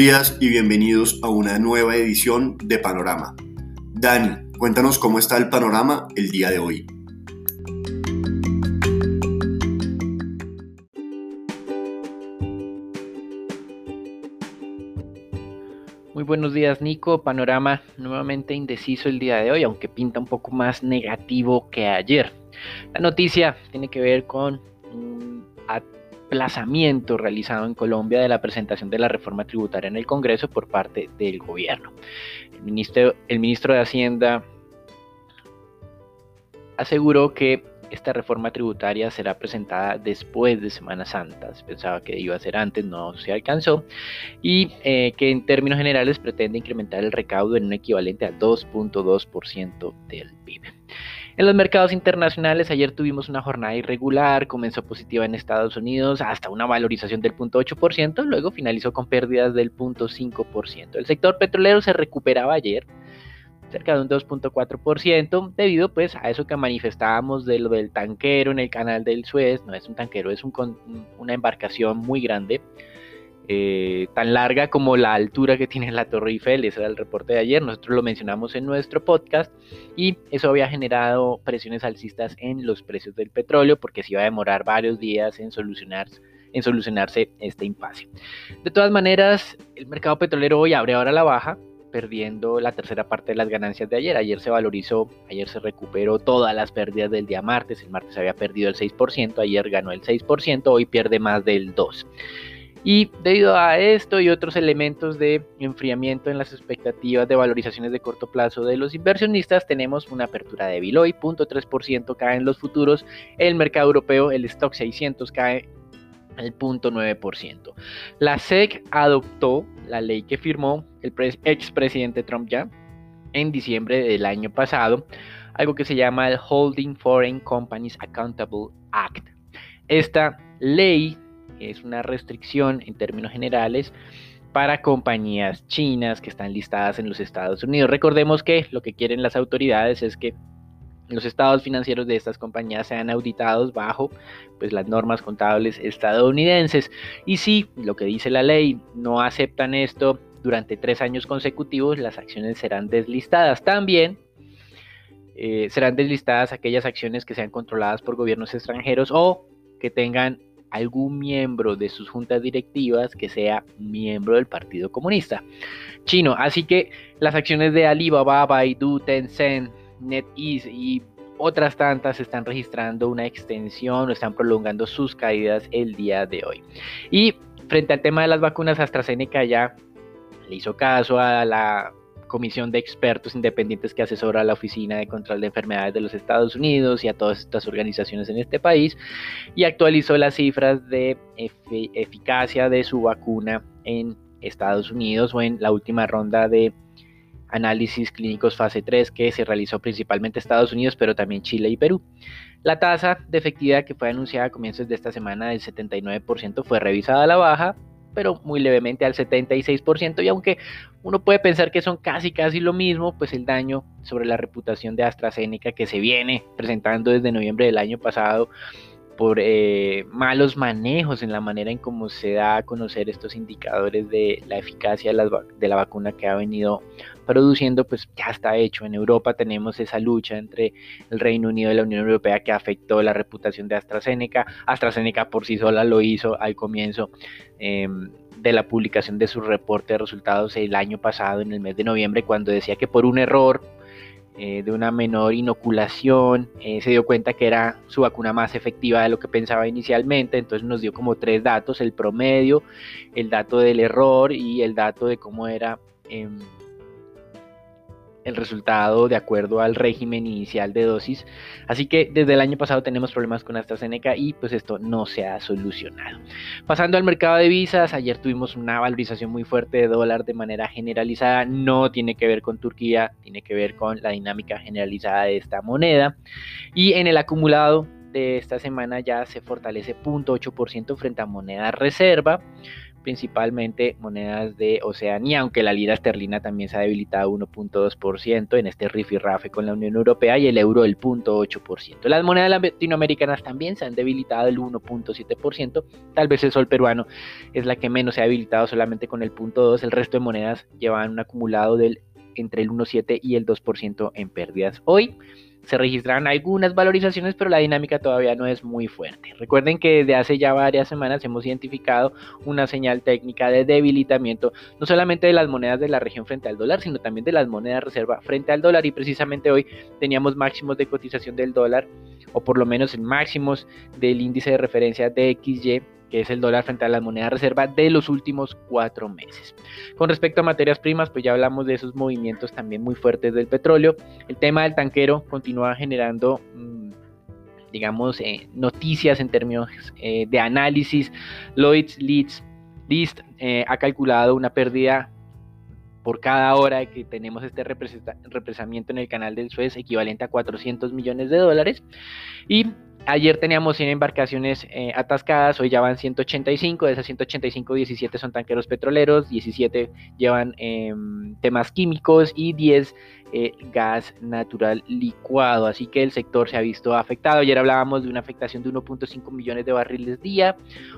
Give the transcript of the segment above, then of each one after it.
Días y bienvenidos a una nueva edición de Panorama. Dani, cuéntanos cómo está el panorama el día de hoy. Muy buenos días Nico, panorama nuevamente indeciso el día de hoy, aunque pinta un poco más negativo que ayer. La noticia tiene que ver con un desplazamiento realizado en Colombia de la presentación de la reforma tributaria en el Congreso por parte del gobierno. El ministro, el ministro de Hacienda aseguró que esta reforma tributaria será presentada después de Semana Santa. Se pensaba que iba a ser antes, no se alcanzó. Y eh, que en términos generales pretende incrementar el recaudo en un equivalente a 2.2% del PIB. En los mercados internacionales ayer tuvimos una jornada irregular, comenzó positiva en Estados Unidos hasta una valorización del 0.8%, luego finalizó con pérdidas del 0.5%. El sector petrolero se recuperaba ayer cerca de un 2.4% debido pues a eso que manifestábamos de lo del tanquero en el canal del Suez, no es un tanquero, es una embarcación muy grande eh, tan larga como la altura que tiene la Torre Eiffel, ese era el reporte de ayer, nosotros lo mencionamos en nuestro podcast y eso había generado presiones alcistas en los precios del petróleo porque se iba a demorar varios días en solucionarse en solucionarse este impasse. De todas maneras, el mercado petrolero hoy abre ahora la baja, perdiendo la tercera parte de las ganancias de ayer. Ayer se valorizó, ayer se recuperó todas las pérdidas del día martes. El martes había perdido el 6%, ayer ganó el 6%, hoy pierde más del 2%. Y debido a esto y otros elementos de enfriamiento en las expectativas de valorizaciones de corto plazo de los inversionistas, tenemos una apertura débil. Hoy 0.3% cae en los futuros, el mercado europeo, el stock 600 cae el 0.9%. La SEC adoptó la ley que firmó el expresidente Trump ya en diciembre del año pasado, algo que se llama el Holding Foreign Companies Accountable Act. Esta ley es una restricción en términos generales para compañías chinas que están listadas en los Estados Unidos. Recordemos que lo que quieren las autoridades es que los estados financieros de estas compañías sean auditados bajo pues, las normas contables estadounidenses. Y si lo que dice la ley no aceptan esto durante tres años consecutivos, las acciones serán deslistadas. También eh, serán deslistadas aquellas acciones que sean controladas por gobiernos extranjeros o que tengan algún miembro de sus juntas directivas que sea miembro del Partido Comunista Chino. Así que las acciones de Alibaba, Baidu, Tencent, NetEase y otras tantas están registrando una extensión o están prolongando sus caídas el día de hoy. Y frente al tema de las vacunas, AstraZeneca ya le hizo caso a la comisión de expertos independientes que asesora a la Oficina de Control de Enfermedades de los Estados Unidos y a todas estas organizaciones en este país y actualizó las cifras de eficacia de su vacuna en Estados Unidos o en la última ronda de análisis clínicos fase 3 que se realizó principalmente en Estados Unidos, pero también Chile y Perú. La tasa de efectividad que fue anunciada a comienzos de esta semana del 79% fue revisada a la baja pero muy levemente al 76%, y aunque uno puede pensar que son casi casi lo mismo, pues el daño sobre la reputación de AstraZeneca que se viene presentando desde noviembre del año pasado por eh, malos manejos en la manera en cómo se da a conocer estos indicadores de la eficacia de la, vacuna que ha venido produciendo, pues ya está hecho. En Europa tenemos esa lucha entre el Reino Unido y la Unión Europea que afectó la reputación de AstraZeneca. AstraZeneca por sí sola lo hizo al comienzo. Em, de la publicación de su reporte de resultados el año pasado, en el mes de noviembre, cuando decía que por un error eh, de una menor inoculación, eh, se dio cuenta que era su vacuna más efectiva de lo que pensaba inicialmente, entonces nos dio como tres datos, el promedio, el dato del error y el dato de cómo era em, el resultado de acuerdo al régimen inicial de dosis. Así que desde el año pasado tenemos problemas con AstraZeneca y pues esto no se ha solucionado. Pasando al mercado de visas, ayer tuvimos una valorización muy fuerte de dólar de manera generalizada. No tiene que ver con Turquía, tiene que ver con la dinámica generalizada de esta moneda. Y en el acumulado de esta semana ya se fortalece 0.8% frente a moneda reserva principalmente monedas de Oceanía, aunque la lira esterlina también se ha debilitado 1.2% en este rifirrafe con la Unión Europea y el euro el 0.8%. Las monedas latinoamericanas también se han debilitado el 1.7%, tal vez el sol peruano es la que menos se ha debilitado solamente con el 0.2%, el resto de monedas llevan un acumulado del entre el 1.7 y el 2% en pérdidas. Hoy se registraron algunas valorizaciones, pero la dinámica todavía no es muy fuerte. Recuerden que desde hace ya varias semanas hemos identificado una señal técnica de debilitamiento, no solamente de las monedas de la región frente al dólar, sino también de las monedas reserva frente al dólar. Y precisamente hoy teníamos máximos de cotización del dólar, o por lo menos en máximos del índice de referencia de XY que es el dólar frente a la moneda reserva de los últimos cuatro meses. Con respecto a materias primas, pues ya hablamos de esos movimientos también muy fuertes del petróleo. El tema del tanquero continúa generando... Mm, digamos, eh, noticias en términos eh, de análisis. Lloyds Leeds List eh, ha calculado una pérdida por cada hora que tenemos este represamiento en el canal del Suez equivalente a 400 millones de dólares. Y Ayer teníamos 100 embarcaciones eh, atascadas, hoy ya van 185, de esas 185, 17 son tanqueros petroleros, 17 llevan em, temas químicos y 10 eh, gas natural licuado, así que el sector se ha visto afectado. Ayer hablábamos de una afectación de 1.5 millones de barriles día,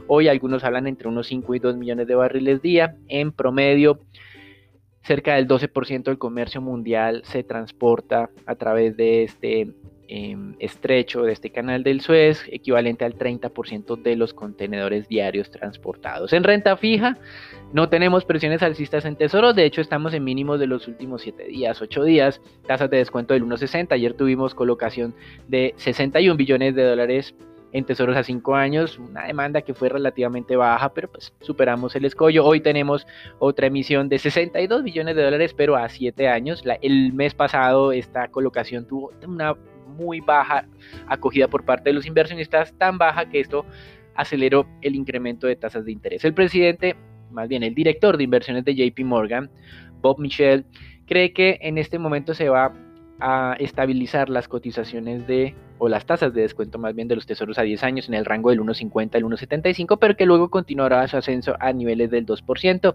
hoy algunos hablan entre unos 5 y 2 millones de barriles día, en promedio cerca del 12% del comercio mundial se transporta a través de este Em, estrecho de este canal del Suez, equivalente al 30% de los contenedores diarios transportados. En renta fija, no tenemos presiones alcistas en tesoros, de hecho estamos en mínimos de los últimos 7 días, 8 días, tasas de descuento del 1.60, ayer tuvimos colocación de 61 billones de dólares en tesoros a 5 años, una demanda que fue relativamente baja, pero pues superamos el escollo. Hoy tenemos otra emisión de 62 billones de dólares, pero a 7 años. el mes pasado esta colocación tuvo una muy baja acogida por parte de los inversionistas, tan baja que esto aceleró el incremento de tasas de interés. El presidente, más bien el director de inversiones de JP Morgan, Bob Michel, cree que en este momento se va a estabilizar las cotizaciones de, o las tasas de descuento más bien de los tesoros a 10 años en el rango del 1,50 al 1,75, pero que luego continuará su ascenso a niveles del 2%.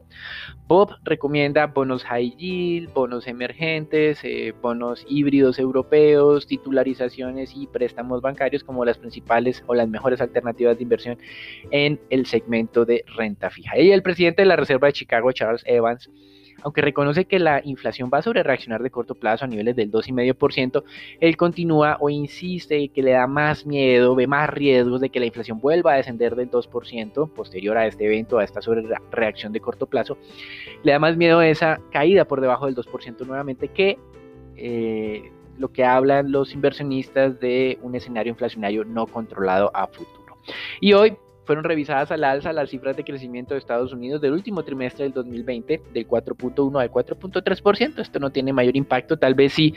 Bob recomienda bonos high yield, bonos emergentes, eh, bonos híbridos europeos, titularizaciones y préstamos bancarios como las principales o las mejores alternativas de inversión en el segmento de renta fija. Y el presidente de la Reserva de Chicago, Charles Evans, aunque reconoce que la inflación va a sobre reaccionar de corto plazo a niveles del 2,5%, él continúa o insiste que le da más miedo, ve más riesgos de que la inflación vuelva a descender del 2% posterior a este evento, a esta sobre reacción de corto plazo. Le da más miedo esa caída por debajo del 2% nuevamente que eh, lo que hablan los inversionistas de un escenario inflacionario no controlado a futuro. Y hoy fueron revisadas al alza las cifras de crecimiento de Estados Unidos del último trimestre del 2020 del 4.1 al 4.3%. Esto no tiene mayor impacto, tal vez sí.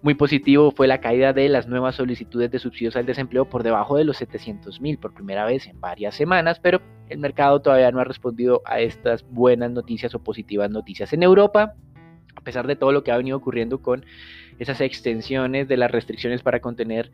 Muy positivo fue la caída de las nuevas solicitudes de subsidios al desempleo por debajo de los 700 mil por primera vez en varias semanas, pero el mercado todavía no ha respondido a estas buenas noticias o positivas noticias. En Europa, a pesar de todo lo que ha venido ocurriendo con esas extensiones de las restricciones para contener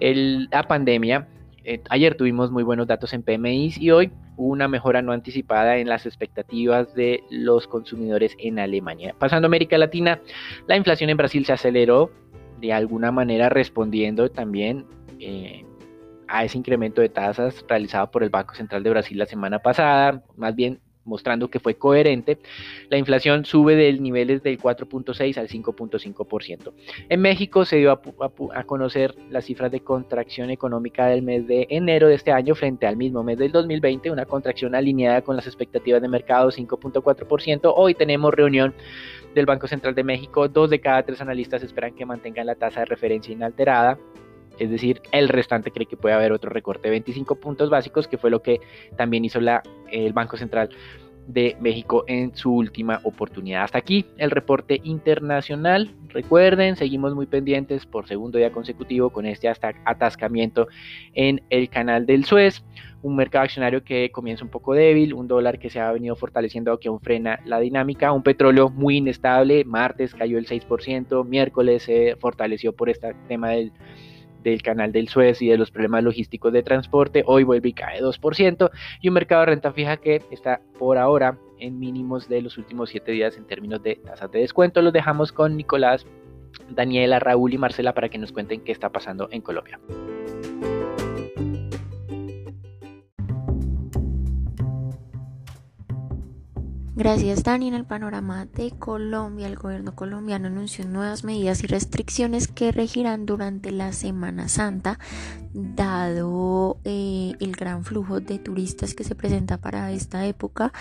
la pandemia, eh, ayer tuvimos muy buenos datos en PMI y hoy una mejora no anticipada en las expectativas de los consumidores en Alemania. Pasando a América Latina, la inflación en Brasil se aceleró de alguna manera respondiendo también eh, a ese incremento de tasas realizado por el Banco Central de Brasil la semana pasada, más bien mostrando que fue coherente, la inflación sube del niveles del 4.6 al 5.5%. En México se dio a, conocer las cifras de contracción económica del mes de enero de este año frente al mismo mes del 2020, una contracción alineada con las expectativas de mercado 5.4%. Hoy tenemos reunión del Banco Central de México, dos de cada tres analistas esperan que mantengan la tasa de referencia inalterada. Es decir, el restante cree que puede haber otro recorte de 25 puntos básicos, que fue lo que también hizo el Banco Central de México en su última oportunidad. Hasta aquí el reporte internacional. Recuerden, seguimos muy pendientes por segundo día consecutivo con este atascamiento en el canal del Suez. Un mercado accionario que comienza un poco débil, un dólar que se ha venido fortaleciendo que aún frena la dinámica, un petróleo muy inestable, martes cayó el 6%, miércoles se fortaleció por este tema del del canal del Suez y de los problemas logísticos de transporte, hoy vuelve y cae 2%, y un mercado de renta fija que está por ahora en mínimos de los últimos 7 días en términos de tasas de descuento. Los dejamos con Nicolás, Daniela, Raúl y Marcela para que nos cuenten qué está pasando en Colombia. Gracias, Dani. En el panorama de Colombia, el gobierno colombiano anunció nuevas medidas y restricciones que regirán durante la Semana Santa, dado eh, el gran flujo de turistas que se presenta para esta época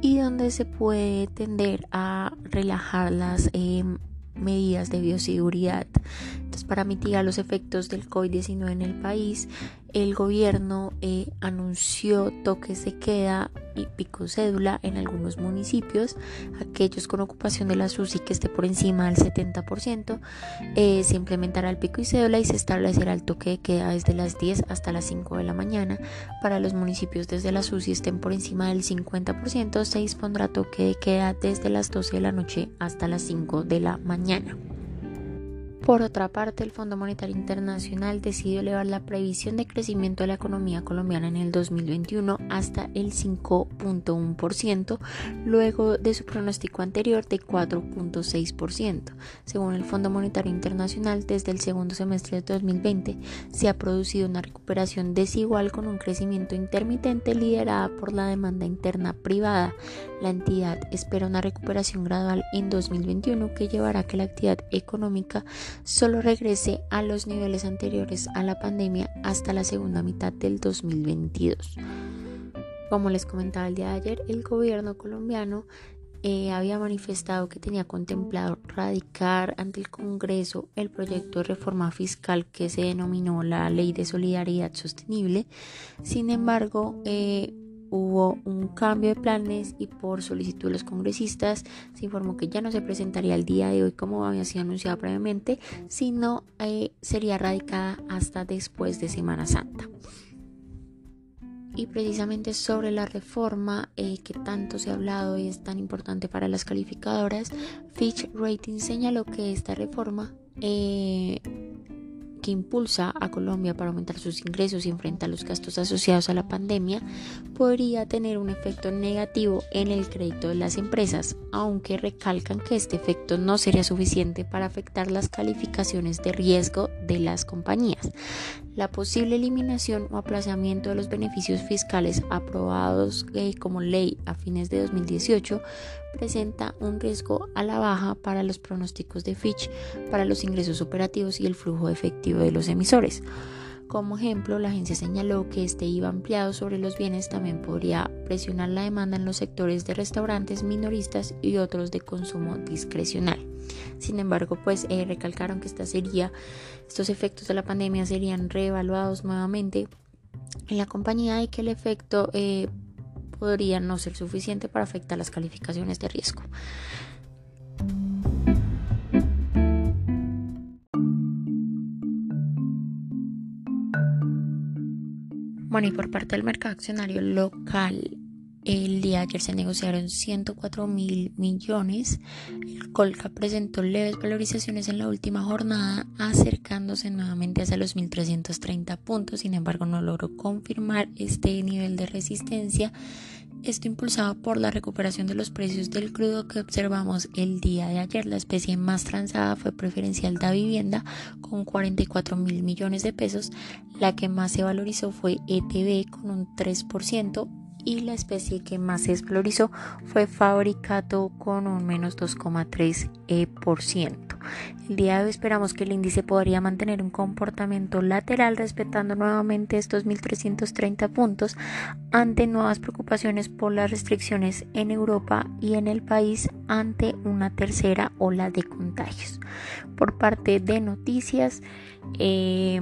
y donde se puede tender a relajar las em, medidas de bioseguridad. Entonces, para mitigar los efectos del COVID-19 en el país, el gobierno eh, anunció toques de queda y pico cédula en algunos municipios, aquellos con ocupación de la SUSI que esté por encima del 70%, eh, se implementará el pico y cédula y se establecerá el toque de queda desde las 10 hasta las 5 de la mañana. Para los municipios desde la SUSI estén por encima del 50%, se dispondrá toque de queda desde las 12 de la noche hasta las 5 de la mañana. Por otra parte, el Fondo Monetario Internacional decidió elevar la previsión de crecimiento de la economía colombiana en el 2021 hasta el 5.1%, luego de su pronóstico anterior de 4.6%. Según el Fondo Monetario Internacional, desde el segundo semestre de 2020 se ha producido una recuperación desigual con un crecimiento intermitente liderada por la demanda interna privada. La entidad espera una recuperación gradual en 2021 que llevará a que la actividad económica solo regrese a los niveles anteriores a la pandemia hasta la segunda mitad del 2022. Como les comentaba el día de ayer, el gobierno colombiano eh, había manifestado que tenía contemplado radicar ante el Congreso el proyecto de reforma fiscal que se denominó la Ley de Solidaridad Sostenible. Sin embargo, eh, hubo un cambio de planes y por solicitud de los congresistas se informó que ya no se presentaría el día de hoy como había sido anunciado previamente, sino eh, sería radicada hasta después de Semana Santa. Y precisamente sobre la reforma eh, que tanto se ha hablado y es tan importante para las calificadoras, Fitch Rating señaló que esta reforma eh, que impulsa a Colombia para aumentar sus ingresos y enfrentar los gastos asociados a la pandemia podría tener un efecto negativo en el crédito de las empresas, aunque recalcan que este efecto no sería suficiente para afectar las calificaciones de riesgo de las compañías. La posible eliminación o aplazamiento de los beneficios fiscales aprobados eh, como ley a fines de 2018 presenta un riesgo a la baja para los pronósticos de Fitch para los ingresos operativos y el flujo efectivo de los emisores. Como ejemplo, la agencia señaló que este IVA ampliado sobre los bienes también podría presionar la demanda en los sectores de restaurantes minoristas y otros de consumo discrecional. Sin embargo, pues eh, recalcaron que esta sería, estos efectos de la pandemia serían reevaluados nuevamente en la compañía y que el efecto eh, podría no ser suficiente para afectar las calificaciones de riesgo. Bueno, y por parte del mercado accionario local, el día de ayer se negociaron 104 mil millones. El Colca presentó leves valorizaciones en la última jornada, acercándose nuevamente hacia los 1.330 puntos. Sin embargo, no logró confirmar este nivel de resistencia. Esto impulsado por la recuperación de los precios del crudo que observamos el día de ayer. La especie más transada fue preferencial de vivienda con 44 mil millones de pesos. La que más se valorizó fue ETB con un 3% y la especie que más se desvalorizó fue Fabricato con un menos 2,3%. El día de hoy esperamos que el índice podría mantener un comportamiento lateral respetando nuevamente estos 1.330 puntos ante nuevas preocupaciones por las restricciones en Europa y en el país ante una tercera ola de contagios. Por parte de noticias, eh,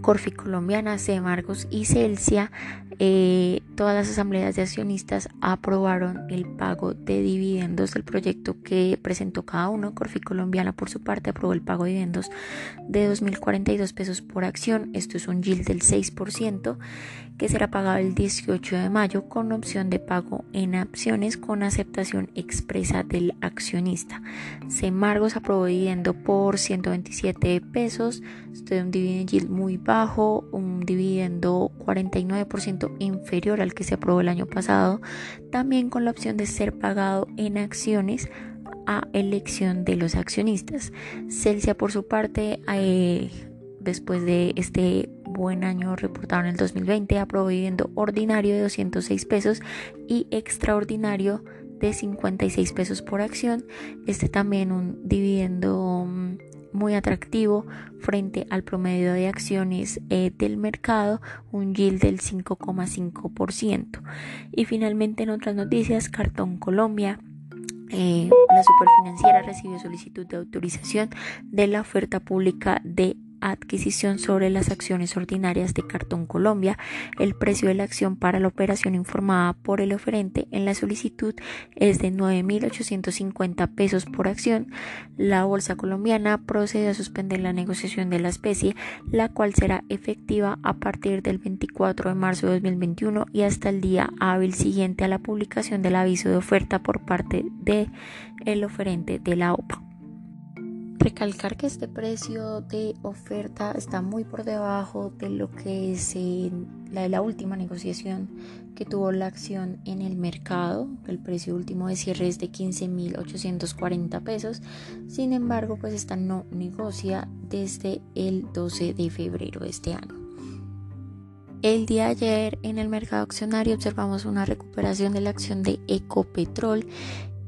Corfi Colombiana, C. Margos y Celsia eh, todas las asambleas de accionistas aprobaron el pago de dividendos del proyecto que presentó cada uno. Corfi Colombiana, por su parte, aprobó el pago de dividendos de 2.042 pesos por acción. Esto es un yield del 6% que será pagado el 18 de mayo con opción de pago en acciones con aceptación expresa del accionista. Semargos aprobó dividendo por 127 pesos. Esto es un dividend yield muy bajo, un dividendo 49% inferior al que se aprobó el año pasado, también con la opción de ser pagado en acciones a elección de los accionistas. Celsia por su parte, eh, después de este buen año reportado en el 2020, aprobó dividendo ordinario de 206 pesos y extraordinario de 56 pesos por acción. Este también un dividendo mm, muy atractivo frente al promedio de acciones eh, del mercado, un yield del 5,5%. Y finalmente en otras noticias, Cartón Colombia. Eh, la superfinanciera recibió solicitud de autorización de la oferta pública de adquisición sobre las acciones ordinarias de Cartón Colombia. El precio de la acción para la operación informada por el oferente en la solicitud es de 9.850 pesos por acción. La Bolsa Colombiana procede a suspender la negociación de la especie, la cual será efectiva a partir del 24 de marzo de 2021 y hasta el día hábil siguiente a la publicación del aviso de oferta por parte del el oferente de la OPA. Recalcar que este precio de oferta está muy por debajo de lo que es la, la última negociación que tuvo la acción en el mercado. El precio último de cierre es de 15.840 pesos. Sin embargo, pues esta no negocia desde el 12 de febrero de este año. El día ayer en el mercado accionario observamos una recuperación de la acción de Ecopetrol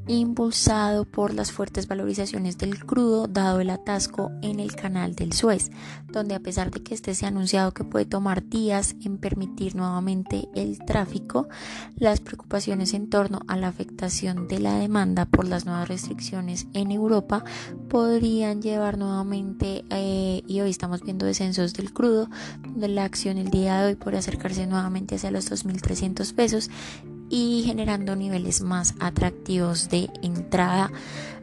impulsado por las fuertes valorizaciones del crudo dado el atasco en el canal del Suez, donde a pesar de que este se ha anunciado que puede tomar días en permitir nuevamente el tráfico, las preocupaciones en torno a la afectación de la demanda por las nuevas restricciones en Europa podrían llevar nuevamente, eh, y hoy estamos viendo descensos del crudo, donde la acción el día de hoy puede acercarse nuevamente hacia los 2.300 pesos y generando niveles más atractivos de entrada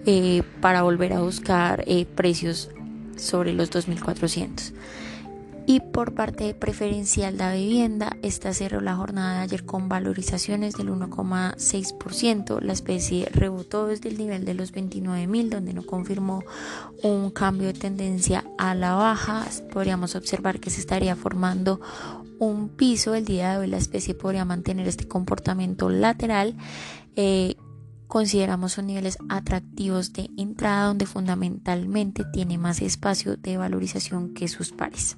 eh, para volver a buscar eh, precios sobre los 2.400. Y por parte preferencial de la vivienda, esta cerró la jornada de ayer con valorizaciones del 1,6%. La especie rebotó desde el nivel de los 29.000, donde no confirmó un cambio de tendencia a la baja. Podríamos observar que se estaría formando un piso, el día de hoy la especie podría mantener este comportamiento lateral. Eh, consideramos son niveles atractivos de entrada donde fundamentalmente tiene más espacio de valorización que sus pares.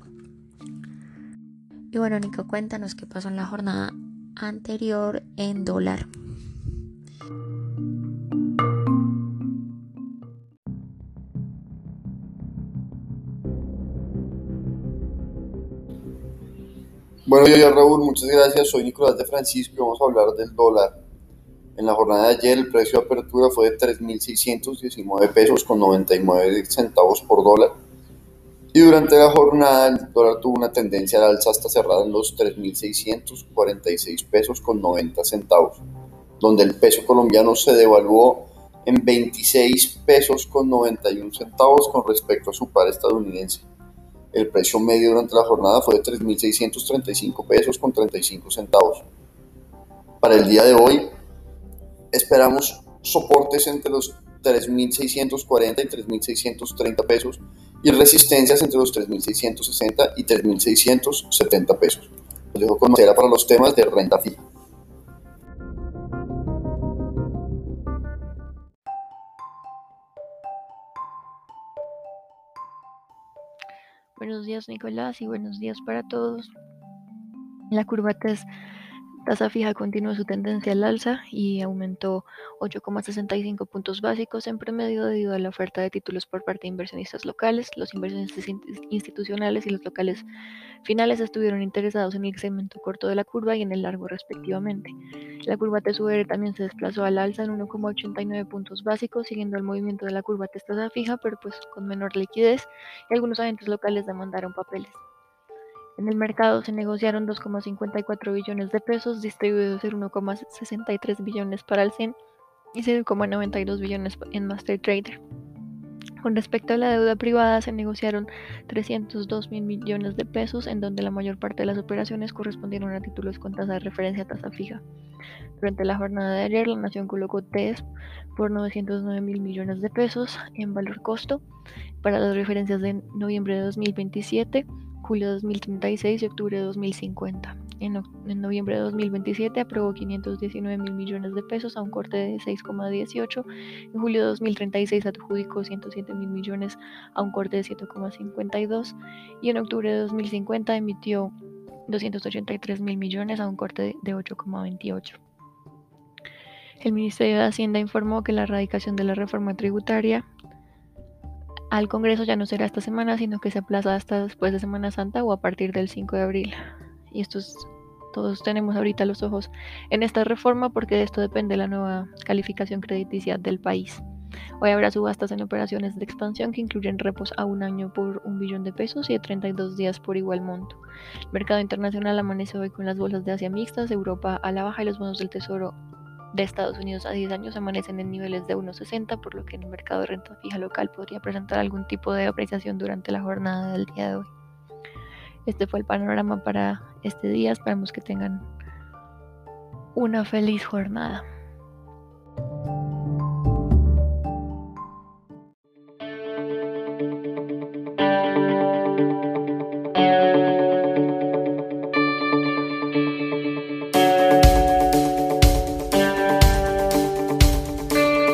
Y bueno, Nico, cuéntanos qué pasó en la jornada anterior en dólar. Bueno, yo Raúl, muchas gracias. Soy Nicolás de Francisco y vamos a hablar del dólar. En la jornada de ayer el precio de apertura fue de 3.619 pesos con 99 centavos por dólar. Y durante la jornada el dólar tuvo una tendencia al alza hasta cerrar en los 3.646 pesos con 90 centavos, donde el peso colombiano se devaluó en 26 pesos con 91 centavos con respecto a su par estadounidense. El precio medio durante la jornada fue de 3.635 pesos con 35 centavos. Para el día de hoy esperamos soportes entre los 3.640 y 3.630 pesos y resistencias entre los 3.660 y 3.670 pesos. Los dejo con para los temas de renta fija. Buenos días Nicolás y buenos días para todos. La curva TES Tasa fija continuó su tendencia al alza y aumentó 8,65 puntos básicos en promedio debido a la oferta de títulos por parte de inversionistas locales. Los inversionistas institucionales y los locales finales estuvieron interesados en el segmento corto de la curva y en el largo respectivamente. La curva TSUR también se desplazó al alza en 1,89 puntos básicos siguiendo el movimiento de la curva tasa fija pero pues con menor liquidez y algunos agentes locales demandaron papeles. En el mercado se negociaron 2,54 billones de pesos, distribuidos en 1,63 billones para el CEN y 0,92 billones en Master Trader. Con respecto a la deuda privada, se negociaron 302 mil millones de pesos, en donde la mayor parte de las operaciones correspondieron a títulos con tasa de referencia a tasa fija. Durante la jornada de ayer, la Nación colocó TES por 909 mil millones de pesos en valor costo para las referencias de noviembre de 2027, julio de 2036 y octubre de 2050 en, noviembre de 2027 aprobó 519 mil millones de pesos a un corte de 6,18. En julio de 2036 adjudicó 107 mil millones a un corte de 7,52. Y en octubre de 2050 emitió 283 mil millones a un corte de 8,28. El Ministerio de Hacienda informó que la erradicación de la reforma tributaria al Congreso ya no será esta semana, sino que se aplaza hasta después de Semana Santa o a partir del 5 de abril. Y esto es todos tenemos ahorita los ojos en esta reforma porque de esto depende la nueva calificación crediticia del país. Hoy habrá subastas en operaciones de expansión que incluyen repos a un año por un billón de pesos y de 32 días por igual monto. El mercado internacional amanece hoy con las bolsas de Asia mixtas, Europa a la baja y los bonos del Tesoro de Estados Unidos a 10 años amanecen en niveles de 1,60, por lo que en el mercado de renta fija local podría presentar algún tipo de apreciación durante la jornada del día de hoy. Este fue el panorama para este día. Esperamos que tengan una feliz jornada.